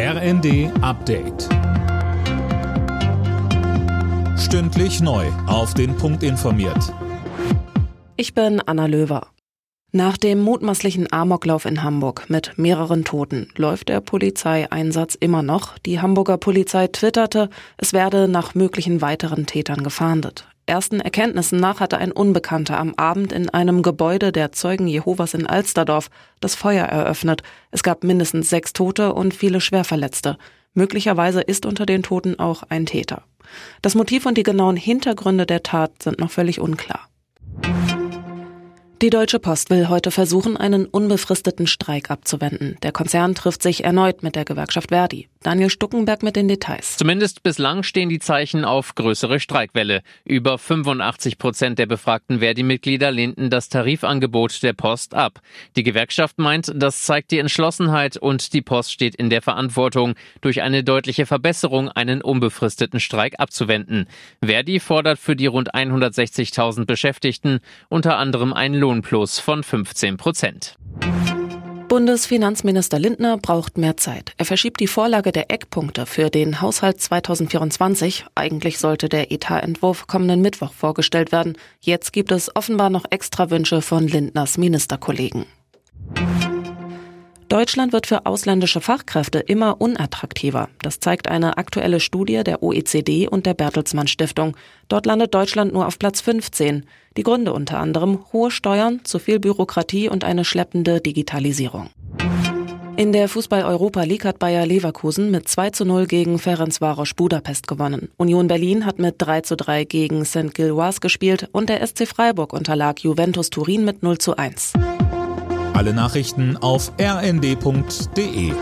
RND Update. Stündlich neu. Auf den Punkt informiert. Ich bin Anna Löwer. Nach dem mutmaßlichen Amoklauf in Hamburg mit mehreren Toten läuft der Polizeieinsatz immer noch. Die Hamburger Polizei twitterte, es werde nach möglichen weiteren Tätern gefahndet. Ersten Erkenntnissen nach hatte ein Unbekannter am Abend in einem Gebäude der Zeugen Jehovas in Alsterdorf das Feuer eröffnet. Es gab mindestens sechs Tote und viele Schwerverletzte. Möglicherweise ist unter den Toten auch ein Täter. Das Motiv und die genauen Hintergründe der Tat sind noch völlig unklar. Die Deutsche Post will heute versuchen, einen unbefristeten Streik abzuwenden. Der Konzern trifft sich erneut mit der Gewerkschaft Verdi. Daniel Stuckenberg mit den Details. Zumindest bislang stehen die Zeichen auf größere Streikwelle. Über 85 Prozent der befragten Verdi-Mitglieder lehnten das Tarifangebot der Post ab. Die Gewerkschaft meint, das zeigt die Entschlossenheit und die Post steht in der Verantwortung, durch eine deutliche Verbesserung einen unbefristeten Streik abzuwenden. Verdi fordert für die rund 160.000 Beschäftigten unter anderem ein Lohnplus von 15 Prozent. Bundesfinanzminister Lindner braucht mehr Zeit. Er verschiebt die Vorlage der Eckpunkte für den Haushalt 2024. Eigentlich sollte der Etatentwurf kommenden Mittwoch vorgestellt werden. Jetzt gibt es offenbar noch extra Wünsche von Lindners Ministerkollegen. Deutschland wird für ausländische Fachkräfte immer unattraktiver. Das zeigt eine aktuelle Studie der OECD und der Bertelsmann Stiftung. Dort landet Deutschland nur auf Platz 15. Die Gründe unter anderem hohe Steuern, zu viel Bürokratie und eine schleppende Digitalisierung. In der Fußball-Europa League hat Bayer Leverkusen mit 2 zu 0 gegen Ferencvaros Budapest gewonnen. Union Berlin hat mit 3 zu 3 gegen St. Gilloise gespielt und der SC Freiburg unterlag Juventus Turin mit 0 zu 1. Alle Nachrichten auf rnd.de